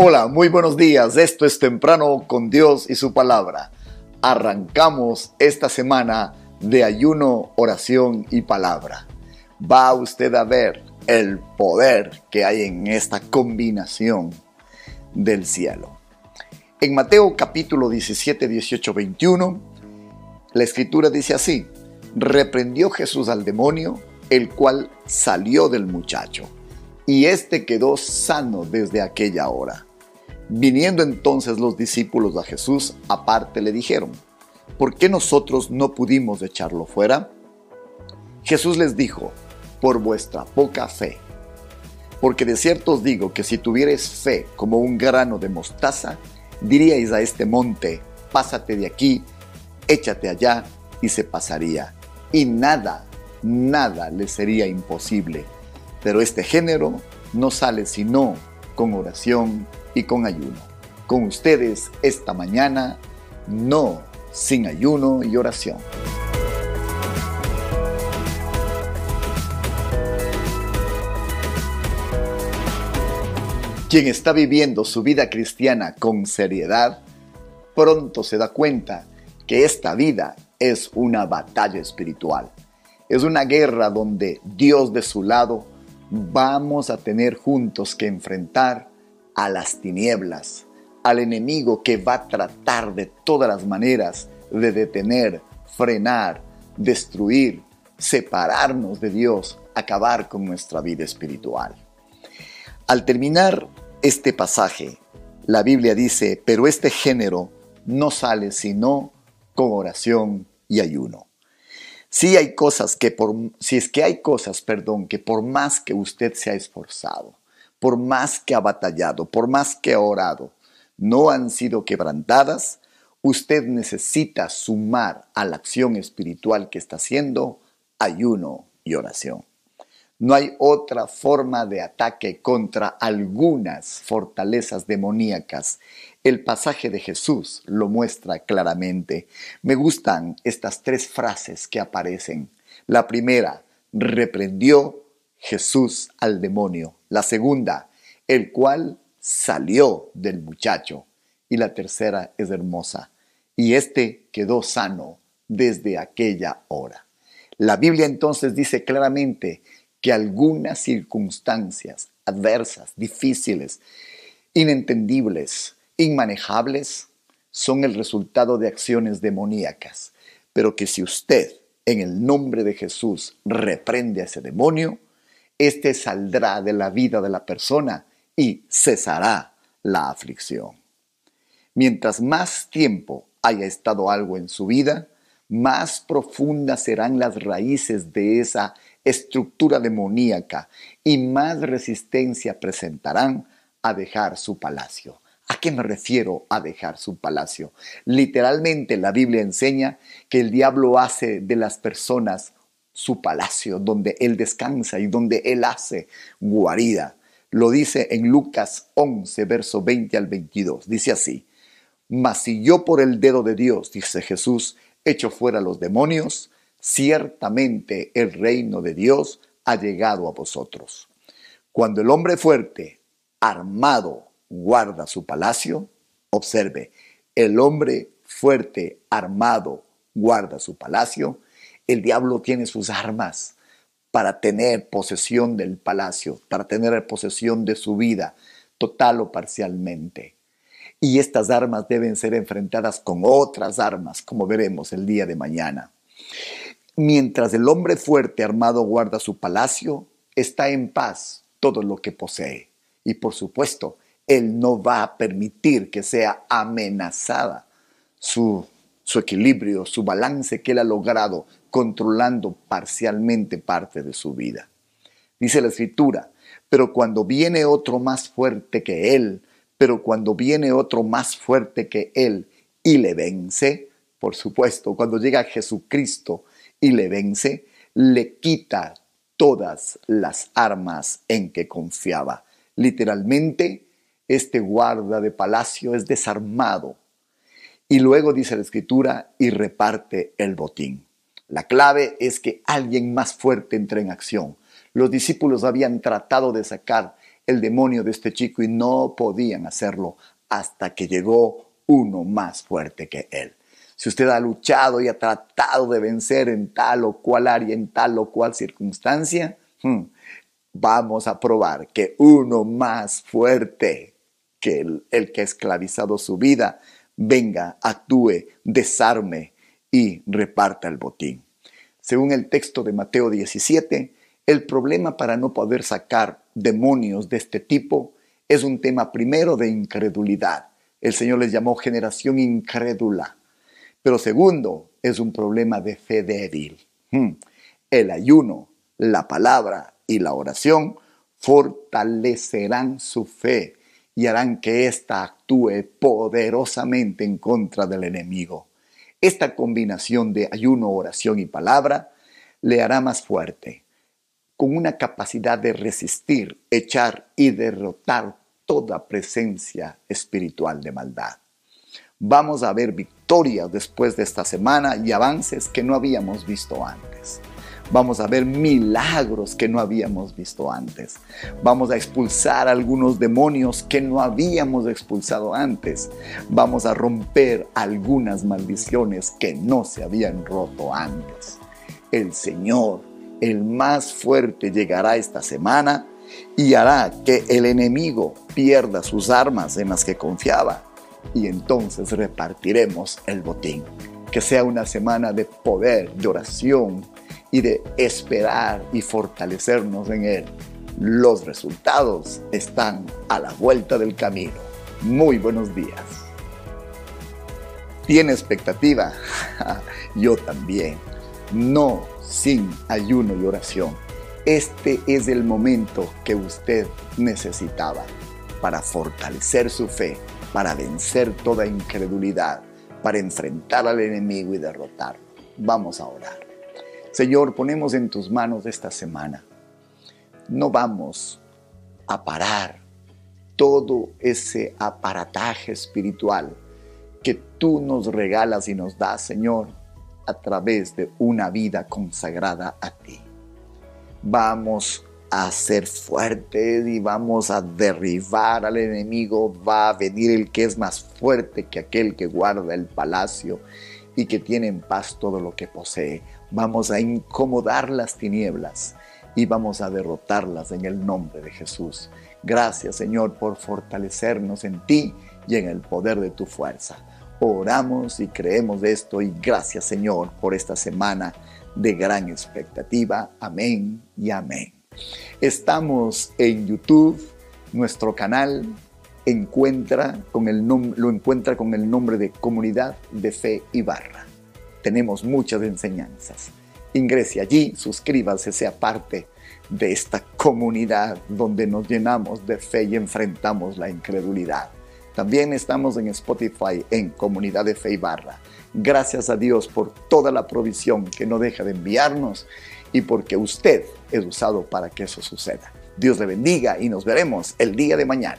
Hola, muy buenos días. Esto es Temprano con Dios y su palabra. Arrancamos esta semana de ayuno, oración y palabra. Va usted a ver el poder que hay en esta combinación del cielo. En Mateo capítulo 17, 18, 21, la escritura dice así, reprendió Jesús al demonio, el cual salió del muchacho, y éste quedó sano desde aquella hora. Viniendo entonces los discípulos a Jesús, aparte le dijeron, ¿por qué nosotros no pudimos echarlo fuera? Jesús les dijo, por vuestra poca fe. Porque de cierto os digo que si tuvierais fe como un grano de mostaza, diríais a este monte, pásate de aquí, échate allá, y se pasaría. Y nada, nada le sería imposible. Pero este género no sale sino con oración y con ayuno. Con ustedes esta mañana, no sin ayuno y oración. Quien está viviendo su vida cristiana con seriedad, pronto se da cuenta que esta vida es una batalla espiritual. Es una guerra donde Dios de su lado vamos a tener juntos que enfrentar a las tinieblas, al enemigo que va a tratar de todas las maneras de detener, frenar, destruir, separarnos de Dios, acabar con nuestra vida espiritual. Al terminar este pasaje, la Biblia dice, pero este género no sale sino con oración y ayuno. Si hay cosas que por, si es que hay cosas, perdón, que por más que usted se ha esforzado, por más que ha batallado, por más que ha orado, no han sido quebrantadas, usted necesita sumar a la acción espiritual que está haciendo ayuno y oración. No hay otra forma de ataque contra algunas fortalezas demoníacas. El pasaje de Jesús lo muestra claramente. Me gustan estas tres frases que aparecen. La primera, reprendió Jesús al demonio. La segunda, el cual salió del muchacho. Y la tercera es hermosa. Y este quedó sano desde aquella hora. La Biblia entonces dice claramente que algunas circunstancias adversas, difíciles, inentendibles, inmanejables, son el resultado de acciones demoníacas, pero que si usted en el nombre de Jesús reprende a ese demonio, éste saldrá de la vida de la persona y cesará la aflicción. Mientras más tiempo haya estado algo en su vida, más profundas serán las raíces de esa estructura demoníaca y más resistencia presentarán a dejar su palacio. ¿A qué me refiero a dejar su palacio? Literalmente la Biblia enseña que el diablo hace de las personas su palacio, donde él descansa y donde él hace guarida. Lo dice en Lucas 11, verso 20 al 22. Dice así, mas si yo por el dedo de Dios, dice Jesús, echo fuera los demonios, ciertamente el reino de Dios ha llegado a vosotros. Cuando el hombre fuerte, armado, guarda su palacio, observe, el hombre fuerte, armado, guarda su palacio, el diablo tiene sus armas para tener posesión del palacio, para tener posesión de su vida, total o parcialmente. Y estas armas deben ser enfrentadas con otras armas, como veremos el día de mañana. Mientras el hombre fuerte armado guarda su palacio, está en paz todo lo que posee. Y por supuesto, él no va a permitir que sea amenazada su, su equilibrio, su balance que él ha logrado controlando parcialmente parte de su vida. Dice la escritura, pero cuando viene otro más fuerte que él, pero cuando viene otro más fuerte que él y le vence, por supuesto, cuando llega Jesucristo y le vence, le quita todas las armas en que confiaba. Literalmente, este guarda de palacio es desarmado. Y luego dice la escritura, y reparte el botín. La clave es que alguien más fuerte entre en acción. Los discípulos habían tratado de sacar el demonio de este chico y no podían hacerlo hasta que llegó uno más fuerte que él. Si usted ha luchado y ha tratado de vencer en tal o cual área, en tal o cual circunstancia, hmm, vamos a probar que uno más fuerte que el, el que ha esclavizado su vida venga, actúe, desarme y reparta el botín. Según el texto de Mateo 17, el problema para no poder sacar demonios de este tipo es un tema primero de incredulidad. El Señor les llamó generación incrédula. Pero segundo, es un problema de fe débil. Hmm. El ayuno, la palabra y la oración fortalecerán su fe y harán que ésta actúe poderosamente en contra del enemigo. Esta combinación de ayuno, oración y palabra le hará más fuerte, con una capacidad de resistir, echar y derrotar toda presencia espiritual de maldad. Vamos a ver victorias después de esta semana y avances que no habíamos visto antes. Vamos a ver milagros que no habíamos visto antes. Vamos a expulsar algunos demonios que no habíamos expulsado antes. Vamos a romper algunas maldiciones que no se habían roto antes. El Señor, el más fuerte, llegará esta semana y hará que el enemigo pierda sus armas en las que confiaba y entonces repartiremos el botín. Que sea una semana de poder, de oración y de esperar y fortalecernos en Él. Los resultados están a la vuelta del camino. Muy buenos días. ¿Tiene expectativa? Yo también. No sin ayuno y oración. Este es el momento que usted necesitaba para fortalecer su fe para vencer toda incredulidad, para enfrentar al enemigo y derrotarlo. Vamos a orar. Señor, ponemos en tus manos esta semana. No vamos a parar todo ese aparataje espiritual que tú nos regalas y nos das, Señor, a través de una vida consagrada a ti. Vamos a ser fuertes y vamos a derribar al enemigo, va a venir el que es más fuerte que aquel que guarda el palacio y que tiene en paz todo lo que posee. Vamos a incomodar las tinieblas y vamos a derrotarlas en el nombre de Jesús. Gracias Señor por fortalecernos en ti y en el poder de tu fuerza. Oramos y creemos de esto y gracias Señor por esta semana de gran expectativa. Amén y amén. Estamos en YouTube, nuestro canal encuentra con el lo encuentra con el nombre de Comunidad de Fe y Barra. Tenemos muchas enseñanzas. Ingrese allí, suscríbase, sea parte de esta comunidad donde nos llenamos de fe y enfrentamos la incredulidad. También estamos en Spotify en Comunidad de Fe y Barra. Gracias a Dios por toda la provisión que no deja de enviarnos y porque usted es usado para que eso suceda. Dios le bendiga y nos veremos el día de mañana.